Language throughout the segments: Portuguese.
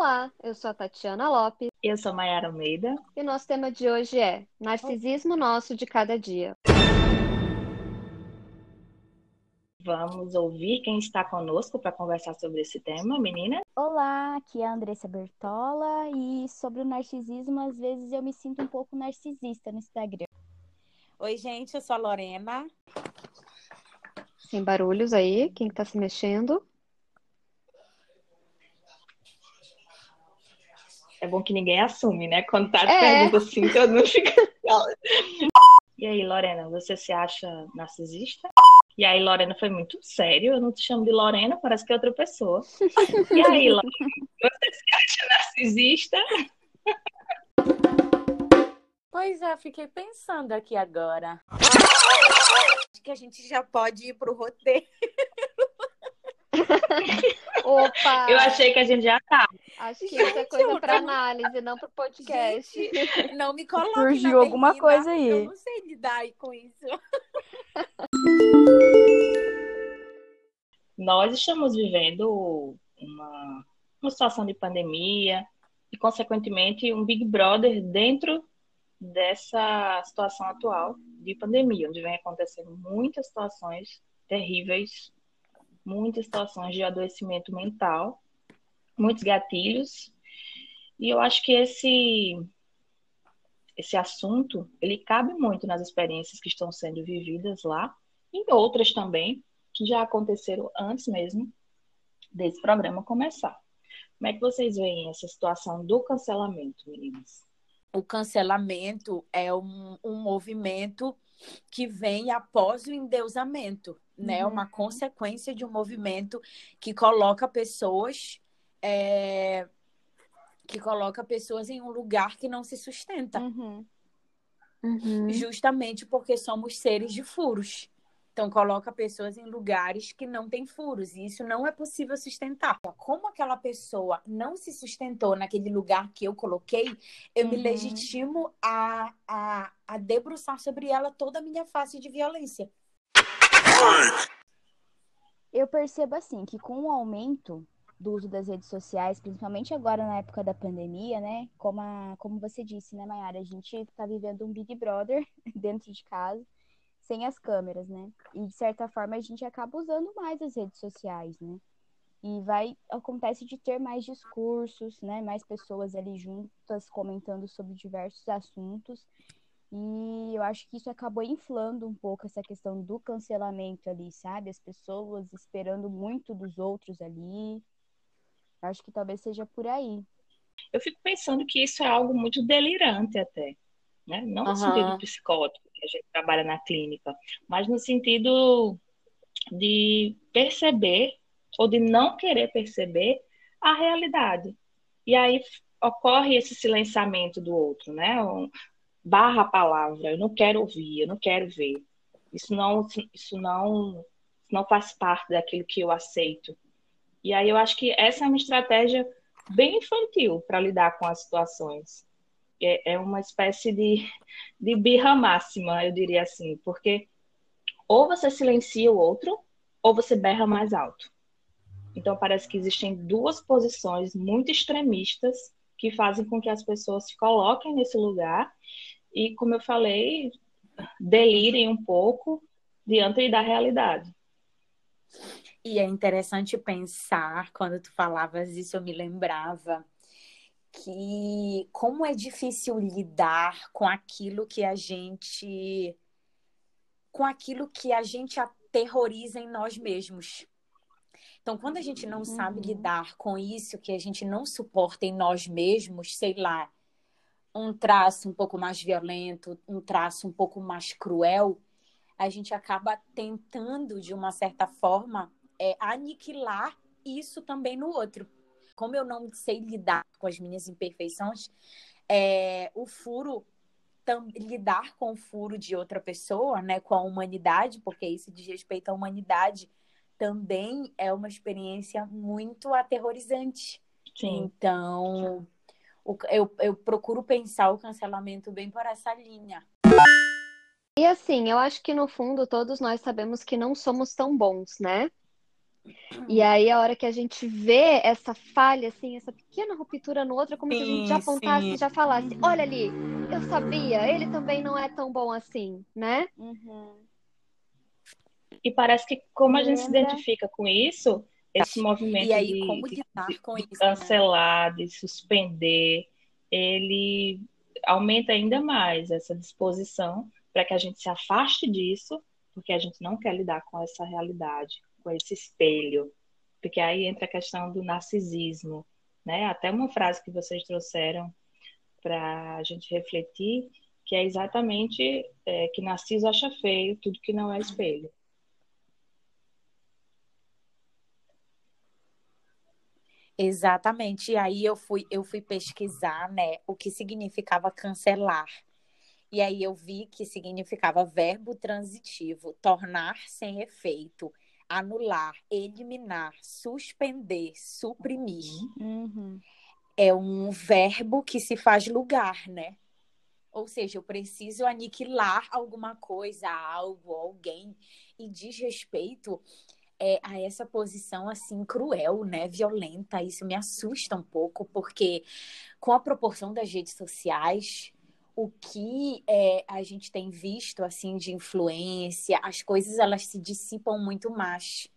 Olá, eu sou a Tatiana Lopes. Eu sou Mayara Almeida. E o nosso tema de hoje é Narcisismo Nosso de Cada Dia. Vamos ouvir quem está conosco para conversar sobre esse tema, menina? Olá, aqui é a Andressa Bertola e sobre o narcisismo, às vezes eu me sinto um pouco narcisista no Instagram. Oi, gente, eu sou a Lorena. Sem barulhos aí, quem está se mexendo? É bom que ninguém assume, né? Quando tá é. pergunta assim, todo mundo fica. e aí, Lorena, você se acha narcisista? E aí, Lorena foi muito sério. Eu não te chamo de Lorena, parece que é outra pessoa. E aí, Lorena, você se acha narcisista? Pois é, fiquei pensando aqui agora. Acho que a gente já pode ir pro roteiro. Opa! Eu achei que a gente já tá. Acho que isso é coisa para análise, não para podcast. Gente, não me coloque Surgiu alguma coisa aí. Eu não sei lidar com isso. Nós estamos vivendo uma, uma situação de pandemia e, consequentemente, um Big Brother dentro dessa situação atual de pandemia, onde vem acontecendo muitas situações terríveis muitas situações de adoecimento mental, muitos gatilhos. E eu acho que esse esse assunto, ele cabe muito nas experiências que estão sendo vividas lá e outras também que já aconteceram antes mesmo desse programa começar. Como é que vocês veem essa situação do cancelamento, meninas? O cancelamento é um, um movimento que vem após o endeusamento né? Uhum. Uma consequência de um movimento que coloca pessoas é, que coloca pessoas em um lugar que não se sustenta. Uhum. Uhum. Justamente porque somos seres de furos. Então, coloca pessoas em lugares que não têm furos, e isso não é possível sustentar. Como aquela pessoa não se sustentou naquele lugar que eu coloquei, eu uhum. me legitimo a, a, a debruçar sobre ela toda a minha face de violência. Eu percebo assim que com o aumento do uso das redes sociais, principalmente agora na época da pandemia, né? Como, a, como você disse, né, Mayara? A gente está vivendo um Big Brother dentro de casa, sem as câmeras, né? E de certa forma a gente acaba usando mais as redes sociais, né? E vai acontece de ter mais discursos, né? Mais pessoas ali juntas comentando sobre diversos assuntos. E eu acho que isso acabou inflando um pouco essa questão do cancelamento ali, sabe? As pessoas esperando muito dos outros ali. Eu acho que talvez seja por aí. Eu fico pensando que isso é algo muito delirante até, né? Não no uhum. sentido psicótico, que a gente trabalha na clínica, mas no sentido de perceber ou de não querer perceber a realidade. E aí ocorre esse silenciamento do outro, né? barra a palavra, eu não quero ouvir, eu não quero ver. Isso não, isso não, não faz parte daquilo que eu aceito. E aí eu acho que essa é uma estratégia bem infantil para lidar com as situações. É, é uma espécie de, de birra máxima, eu diria assim, porque ou você silencia o outro, ou você berra mais alto. Então parece que existem duas posições muito extremistas que fazem com que as pessoas se coloquem nesse lugar e, como eu falei, delirem um pouco diante da realidade. E é interessante pensar, quando tu falavas isso, eu me lembrava que como é difícil lidar com aquilo que a gente com aquilo que a gente aterroriza em nós mesmos. Então, quando a gente não uhum. sabe lidar com isso que a gente não suporta em nós mesmos, sei lá, um traço um pouco mais violento, um traço um pouco mais cruel, a gente acaba tentando, de uma certa forma, é, aniquilar isso também no outro. Como eu não sei lidar com as minhas imperfeições, é, o furo lidar com o furo de outra pessoa, né, com a humanidade, porque isso diz respeito à humanidade, também é uma experiência muito aterrorizante. Sim. Então, eu, eu procuro pensar o cancelamento bem por essa linha. E assim, eu acho que no fundo todos nós sabemos que não somos tão bons, né? E aí, a hora que a gente vê essa falha, assim, essa pequena ruptura no outro, é como sim, se a gente já apontasse e já falasse: olha ali, eu sabia, ele também não é tão bom assim, né? Uhum. E parece que, como a gente se identifica com isso, esse movimento aí, de, de, de, de né? cancelar, né? de suspender, ele aumenta ainda mais essa disposição para que a gente se afaste disso, porque a gente não quer lidar com essa realidade, com esse espelho, porque aí entra a questão do narcisismo, né? Até uma frase que vocês trouxeram para a gente refletir, que é exatamente é, que Narciso acha feio tudo que não é espelho. Exatamente. E aí eu fui, eu fui pesquisar, né, o que significava cancelar. E aí eu vi que significava verbo transitivo, tornar sem efeito, anular, eliminar, suspender, suprimir. Uhum. É um verbo que se faz lugar, né? Ou seja, eu preciso aniquilar alguma coisa, algo, alguém. E diz respeito é, a essa posição assim cruel, né, violenta. Isso me assusta um pouco, porque com a proporção das redes sociais, o que é, a gente tem visto assim de influência, as coisas elas se dissipam muito mais,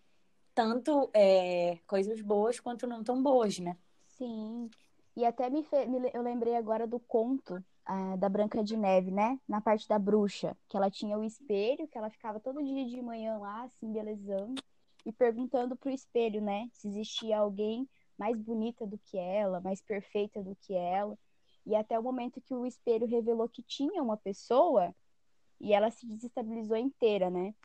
tanto é, coisas boas quanto não tão boas, né? Sim. E até me, fe... eu lembrei agora do conto ah, da Branca de Neve, né? Na parte da bruxa, que ela tinha o espelho, que ela ficava todo dia de manhã lá, assim, belezando e perguntando pro espelho, né, se existia alguém mais bonita do que ela, mais perfeita do que ela. E até o momento que o espelho revelou que tinha uma pessoa e ela se desestabilizou inteira, né?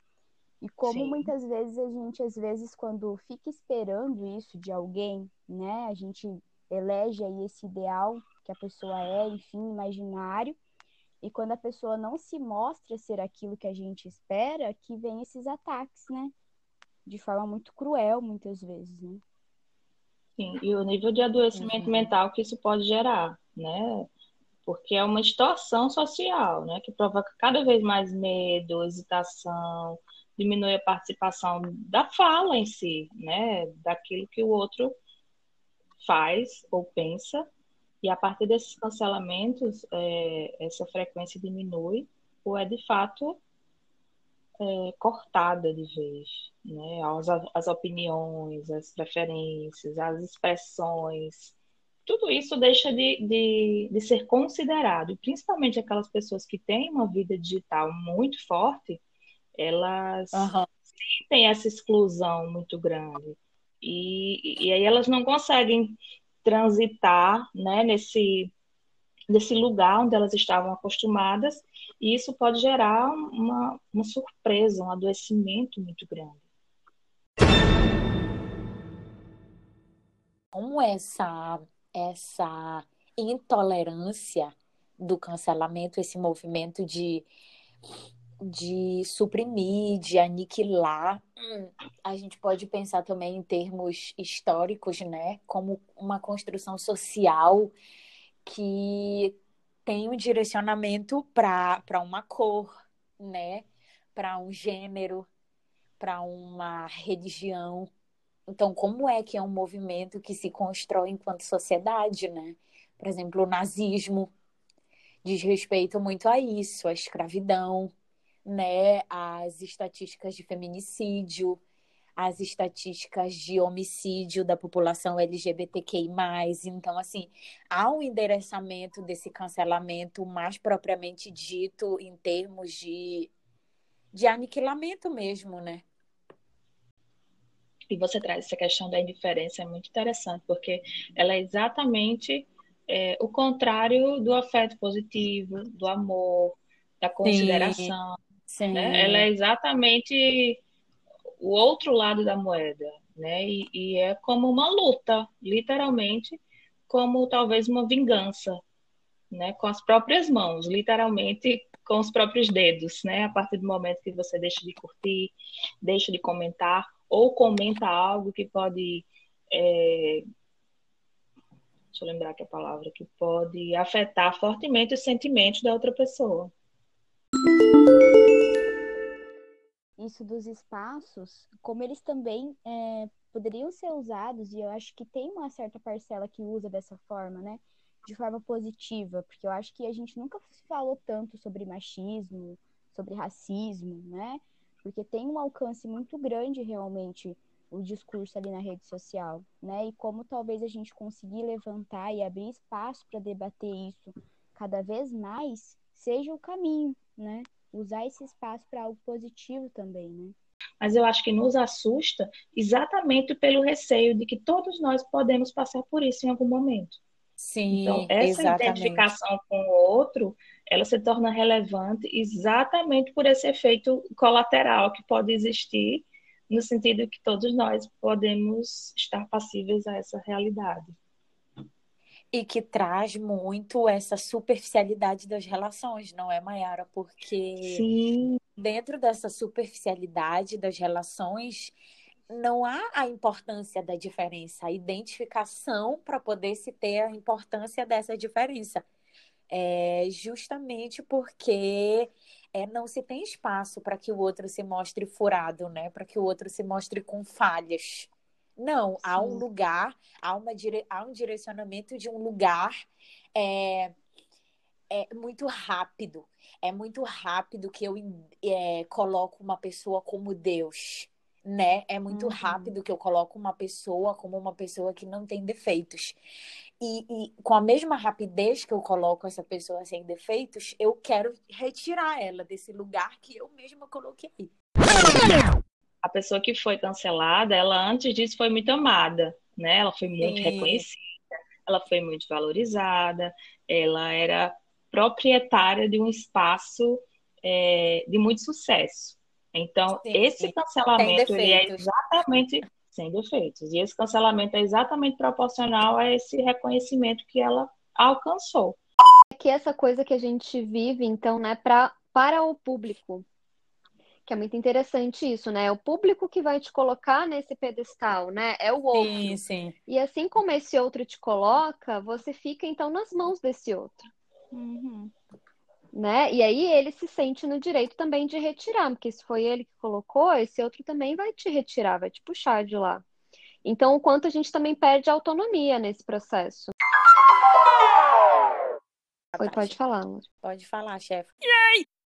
E como Sim. muitas vezes a gente, às vezes, quando fica esperando isso de alguém, né? A gente elege aí esse ideal que a pessoa é, enfim, imaginário. E quando a pessoa não se mostra ser aquilo que a gente espera, que vem esses ataques, né? de forma muito cruel, muitas vezes, né? Sim, e o nível de adoecimento uhum. mental que isso pode gerar, né? Porque é uma distorção social, né? Que provoca cada vez mais medo, hesitação, diminui a participação da fala em si, né? Daquilo que o outro faz ou pensa. E a partir desses cancelamentos, é, essa frequência diminui, ou é de fato é, cortada de vez, né? As, as opiniões, as preferências, as expressões, tudo isso deixa de, de, de ser considerado, e principalmente aquelas pessoas que têm uma vida digital muito forte, elas uhum. têm essa exclusão muito grande. E, e aí elas não conseguem transitar né, nesse, nesse lugar onde elas estavam acostumadas e isso pode gerar uma, uma surpresa, um adoecimento muito grande. Como essa, essa intolerância do cancelamento, esse movimento de, de suprimir, de aniquilar, a gente pode pensar também em termos históricos, né? Como uma construção social que tem um direcionamento para uma cor, né? Para um gênero, para uma religião. Então, como é que é um movimento que se constrói enquanto sociedade, né? Por exemplo, o nazismo diz respeito muito a isso, a escravidão, né? As estatísticas de feminicídio, as estatísticas de homicídio da população LGBTQI+. Então, assim, há um endereçamento desse cancelamento mais propriamente dito em termos de, de aniquilamento mesmo, né? E você traz essa questão da indiferença, é muito interessante, porque ela é exatamente é, o contrário do afeto positivo, do amor, da consideração. Sim, sim. Né? Ela é exatamente o outro lado da moeda, né? E, e, é como uma luta, literalmente, como talvez uma vingança, né? Com as próprias mãos, literalmente com os próprios dedos, né? A partir do momento que você deixa de curtir, deixa de comentar ou comenta algo que pode é... deixa eu lembrar que a palavra que pode afetar fortemente os sentimentos da outra pessoa. isso dos espaços, como eles também é, poderiam ser usados, e eu acho que tem uma certa parcela que usa dessa forma, né? De forma positiva, porque eu acho que a gente nunca falou tanto sobre machismo, sobre racismo, né? Porque tem um alcance muito grande realmente o discurso ali na rede social, né? E como talvez a gente conseguir levantar e abrir espaço para debater isso cada vez mais seja o caminho, né? Usar esse espaço para algo positivo também, né? Mas eu acho que nos assusta exatamente pelo receio de que todos nós podemos passar por isso em algum momento. Sim, então, essa exatamente. identificação com o outro, ela se torna relevante exatamente por esse efeito colateral que pode existir, no sentido que todos nós podemos estar passíveis a essa realidade. E que traz muito essa superficialidade das relações, não é, Mayara? Porque Sim. dentro dessa superficialidade das relações, não há a importância da diferença, a identificação para poder se ter a importância dessa diferença. É justamente porque é, não se tem espaço para que o outro se mostre furado, né? Para que o outro se mostre com falhas. Não, Sim. há um lugar, há, uma dire... há um direcionamento de um lugar é, é muito rápido. É muito rápido que eu é, coloco uma pessoa como Deus né? É muito uhum. rápido que eu coloco uma pessoa como uma pessoa que não tem defeitos. E, e, com a mesma rapidez que eu coloco essa pessoa sem defeitos, eu quero retirar ela desse lugar que eu mesma coloquei. A pessoa que foi cancelada, ela antes disso foi muito amada, né? Ela foi muito Sim. reconhecida, ela foi muito valorizada, ela era proprietária de um espaço é, de muito sucesso. Então, sim, esse sim. cancelamento é exatamente sem defeitos. E esse cancelamento é exatamente proporcional a esse reconhecimento que ela alcançou. É que essa coisa que a gente vive, então, né, pra, para o público, que é muito interessante isso, né? É o público que vai te colocar nesse pedestal, né? É o outro. Sim, sim. E assim como esse outro te coloca, você fica então nas mãos desse outro. Uhum né? E aí ele se sente no direito também de retirar, porque se foi ele que colocou, esse outro também vai te retirar, vai te puxar de lá. Então, o quanto a gente também perde autonomia nesse processo. Oi, pode falar, amor. Pode falar, chefe.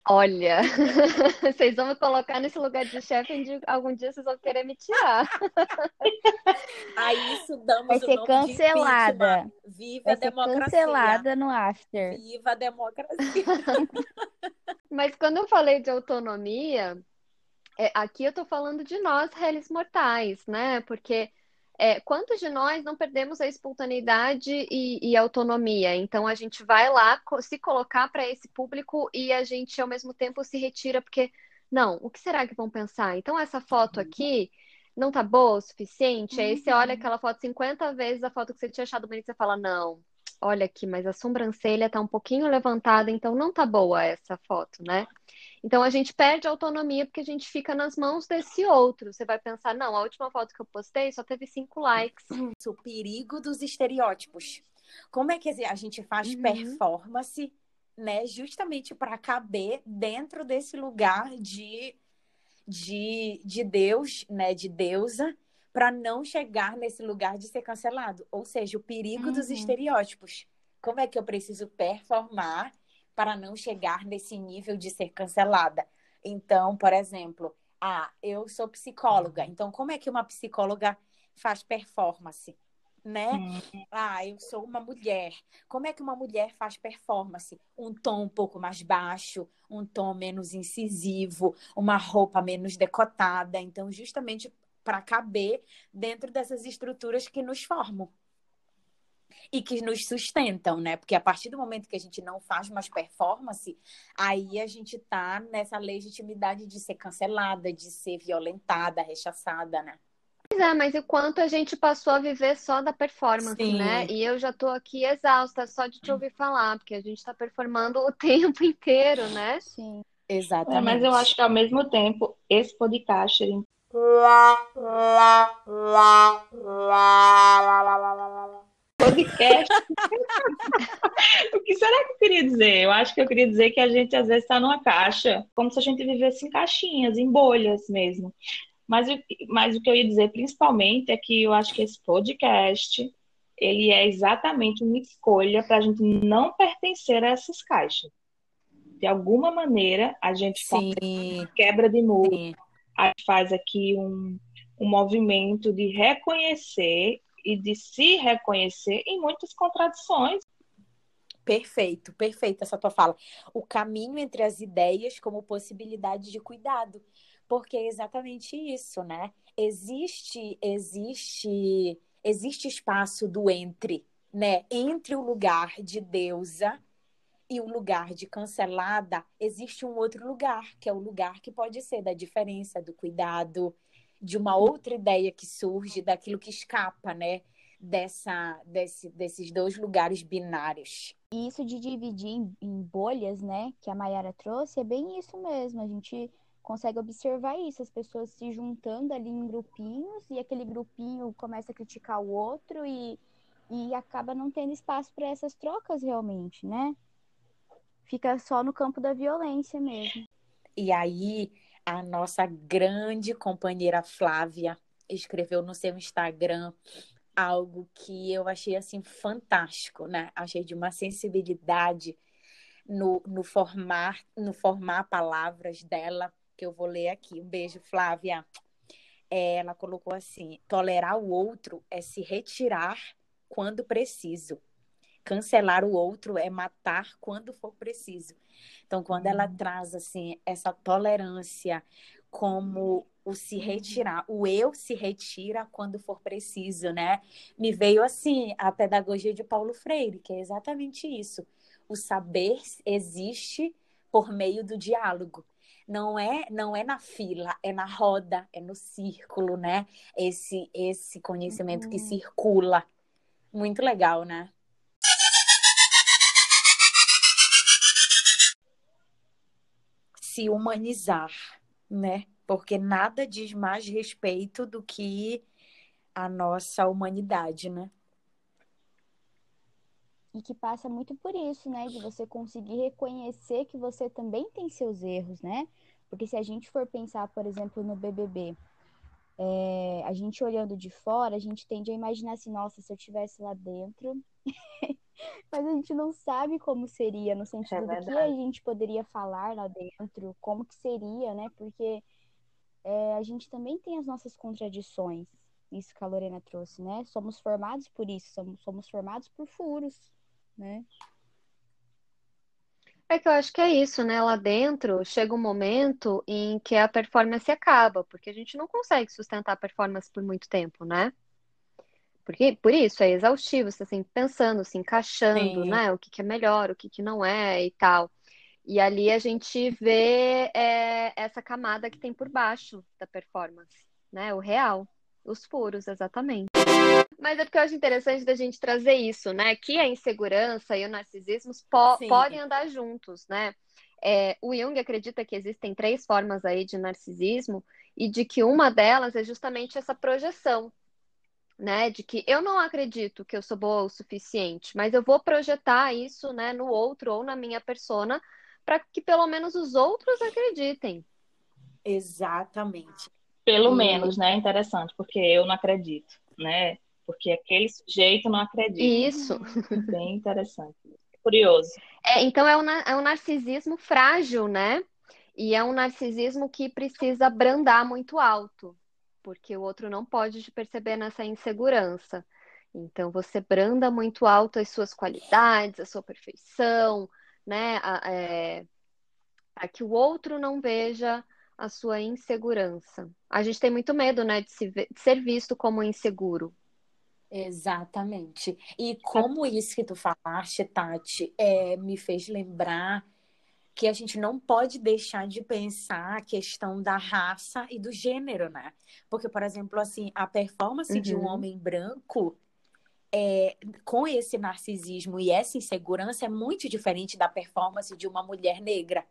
Olha, vocês vão me colocar nesse lugar de chefe onde algum dia vocês vão querer me tirar. A isso damos Vai ser cancelada. Viva Vai a democracia. cancelada no after. Viva a democracia. Mas quando eu falei de autonomia, é, aqui eu tô falando de nós, réis mortais, né? Porque é, quantos de nós não perdemos a espontaneidade e, e autonomia? Então a gente vai lá se colocar para esse público e a gente ao mesmo tempo se retira porque não, o que será que vão pensar? Então essa foto aqui não tá boa o suficiente? Aí você olha uhum. aquela foto 50 vezes, a foto que você tinha achado bonita, você fala, não, olha aqui, mas a sobrancelha tá um pouquinho levantada, então não tá boa essa foto, né? Então a gente perde a autonomia porque a gente fica nas mãos desse outro. Você vai pensar, não, a última foto que eu postei só teve cinco likes. O perigo dos estereótipos. Como é que a gente faz uhum. performance, né, justamente para caber dentro desse lugar de, de, de Deus, né, de deusa, para não chegar nesse lugar de ser cancelado. Ou seja, o perigo uhum. dos estereótipos. Como é que eu preciso performar para não chegar nesse nível de ser cancelada. Então, por exemplo, ah, eu sou psicóloga, então como é que uma psicóloga faz performance? Né? Ah, eu sou uma mulher. Como é que uma mulher faz performance? Um tom um pouco mais baixo, um tom menos incisivo, uma roupa menos decotada. Então, justamente para caber dentro dessas estruturas que nos formam e que nos sustentam, né? Porque a partir do momento que a gente não faz mais performance, aí a gente tá nessa legitimidade de ser cancelada, de ser violentada, rechaçada, né? Pois é, mas o quanto a gente passou a viver só da performance, Sim. né? E eu já tô aqui exausta só de te ouvir falar, porque a gente tá performando o tempo inteiro, né? Sim. Exatamente. É, mas eu acho que ao mesmo tempo, esse podcast ele... podcast. o que será que eu queria dizer? Eu acho que eu queria dizer que a gente às vezes está numa caixa, como se a gente vivesse em caixinhas, em bolhas mesmo. Mas, mas o que eu ia dizer principalmente é que eu acho que esse podcast ele é exatamente uma escolha para a gente não pertencer a essas caixas. De alguma maneira, a gente quebra de novo, a gente faz aqui um, um movimento de reconhecer e de se reconhecer em muitas contradições. Perfeito, perfeito essa tua fala. O caminho entre as ideias como possibilidade de cuidado, porque é exatamente isso, né? Existe, existe, existe espaço do entre, né? Entre o lugar de deusa e o lugar de cancelada, existe um outro lugar, que é o lugar que pode ser da diferença, do cuidado, de uma outra ideia que surge, daquilo que escapa, né? Dessa, desse, desses dois lugares binários. E isso de dividir em, em bolhas, né, que a Mayara trouxe, é bem isso mesmo. A gente consegue observar isso, as pessoas se juntando ali em grupinhos e aquele grupinho começa a criticar o outro e, e acaba não tendo espaço para essas trocas realmente, né? Fica só no campo da violência mesmo. E aí, a nossa grande companheira Flávia escreveu no seu Instagram algo que eu achei assim fantástico, né? Achei de uma sensibilidade no, no formar no formar palavras dela que eu vou ler aqui. Um beijo, Flávia. É, ela colocou assim: tolerar o outro é se retirar quando preciso. Cancelar o outro é matar quando for preciso. Então, quando ela uhum. traz assim essa tolerância como o se retirar, o eu se retira quando for preciso, né? Me veio assim a pedagogia de Paulo Freire, que é exatamente isso. O saber existe por meio do diálogo. Não é, não é na fila, é na roda, é no círculo, né? Esse esse conhecimento uhum. que circula. Muito legal, né? Se humanizar, né? Porque nada diz mais respeito do que a nossa humanidade, né? E que passa muito por isso, né? De você conseguir reconhecer que você também tem seus erros, né? Porque se a gente for pensar, por exemplo, no BBB, é, a gente olhando de fora, a gente tende a imaginar assim, nossa, se eu estivesse lá dentro, mas a gente não sabe como seria, no sentido é do que a gente poderia falar lá dentro, como que seria, né? Porque é, a gente também tem as nossas contradições, isso que a Lorena trouxe, né? Somos formados por isso, somos, somos formados por furos, né? É que eu acho que é isso, né? Lá dentro chega um momento em que a performance acaba, porque a gente não consegue sustentar a performance por muito tempo, né? Porque, por isso, é exaustivo, você assim, pensando, se encaixando, Sim. né? O que, que é melhor, o que, que não é e tal. E ali a gente vê é, essa camada que tem por baixo da performance, né? O real, os furos, exatamente. Mas é porque eu acho interessante da gente trazer isso, né? Que a insegurança e o narcisismo po podem andar juntos, né? É, o Jung acredita que existem três formas aí de narcisismo e de que uma delas é justamente essa projeção, né? De que eu não acredito que eu sou boa o suficiente, mas eu vou projetar isso, né, no outro ou na minha persona para que pelo menos os outros acreditem. Exatamente. Pelo e... menos, né? Interessante, porque eu não acredito, né? Porque aquele sujeito não acredita. Isso. Bem interessante. Curioso. É, então é um, é um narcisismo frágil, né? E é um narcisismo que precisa brandar muito alto porque o outro não pode te perceber nessa insegurança. Então, você branda muito alto as suas qualidades, a sua perfeição, né? é, para que o outro não veja a sua insegurança. A gente tem muito medo, né, de, se ver, de ser visto como inseguro. Exatamente. E como isso que tu falaste, Tati, é, me fez lembrar que a gente não pode deixar de pensar a questão da raça e do gênero, né? Porque, por exemplo, assim, a performance uhum. de um uhum. homem branco é, com esse narcisismo e essa insegurança é muito diferente da performance de uma mulher negra.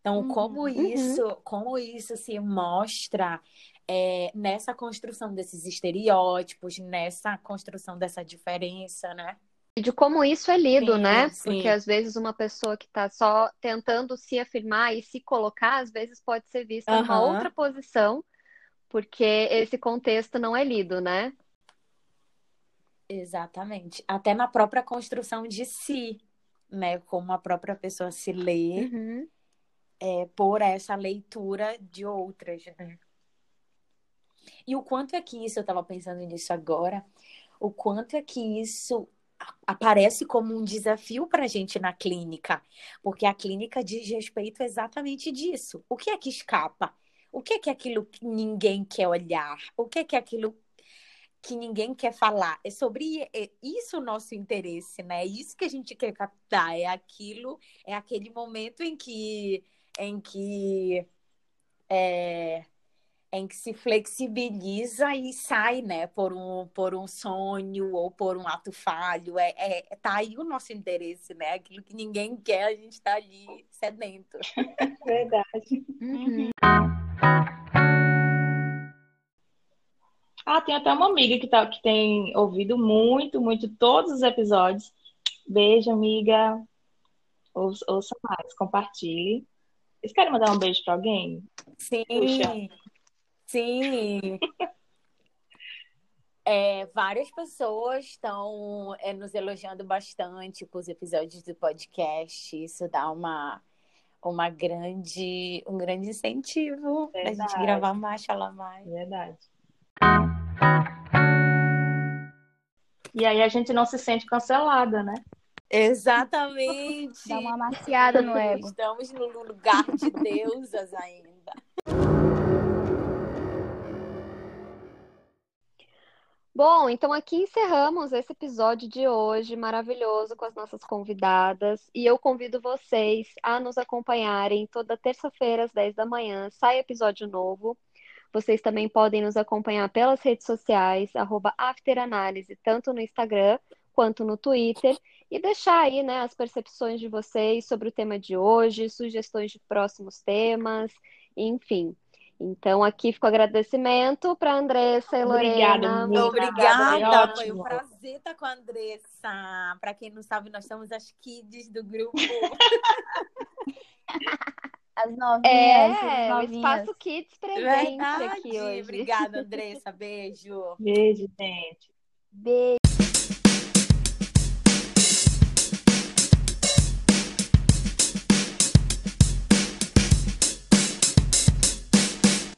Então, uhum. como isso, como isso se mostra é, nessa construção desses estereótipos, nessa construção dessa diferença, né? De como isso é lido, sim, né? Sim. Porque às vezes uma pessoa que está só tentando se afirmar e se colocar, às vezes pode ser vista uhum. numa outra posição, porque esse contexto não é lido, né? Exatamente. Até na própria construção de si, né? Como a própria pessoa se lê uhum. é, por essa leitura de outras, né? E o quanto é que isso, eu estava pensando nisso agora, o quanto é que isso aparece como um desafio para a gente na clínica, porque a clínica diz respeito exatamente disso. O que é que escapa? O que é que é aquilo que ninguém quer olhar? O que é que é aquilo que ninguém quer falar? É sobre isso o nosso interesse, né? É isso que a gente quer captar. É aquilo, é aquele momento em que, em que é, em que se flexibiliza e sai, né, por um, por um sonho ou por um ato falho. É, é, tá aí o nosso interesse, né? Aquilo que ninguém quer, a gente está ali sedento. Verdade. Uhum. Ah, tem até uma amiga que, tá, que tem ouvido muito, muito todos os episódios. Beijo, amiga. Ouça, ouça mais, compartilhe. Vocês querem mandar um beijo para alguém? Sim. Puxa. Sim. É, várias pessoas estão é, nos elogiando bastante com os episódios do podcast. Isso dá uma, uma grande, um grande incentivo para a gente gravar mais, falar mais. Verdade. E aí a gente não se sente cancelada, né? Exatamente. Dá uma maciada no ego. Estamos no lugar de deusas ainda. Bom, então aqui encerramos esse episódio de hoje maravilhoso com as nossas convidadas. E eu convido vocês a nos acompanharem toda terça-feira às 10 da manhã. Sai episódio novo. Vocês também podem nos acompanhar pelas redes sociais, afteranálise, tanto no Instagram quanto no Twitter. E deixar aí né, as percepções de vocês sobre o tema de hoje, sugestões de próximos temas, enfim. Então, aqui fica o agradecimento para a Andressa e Lorena. Obrigada, Obrigada, foi um prazer estar com a Andressa. Para quem não sabe, nós somos as kids do grupo. as novinhas. É, as o Espaço Kids presente Verdade. aqui hoje. Obrigada, Andressa. Beijo. Beijo, gente. Beijo.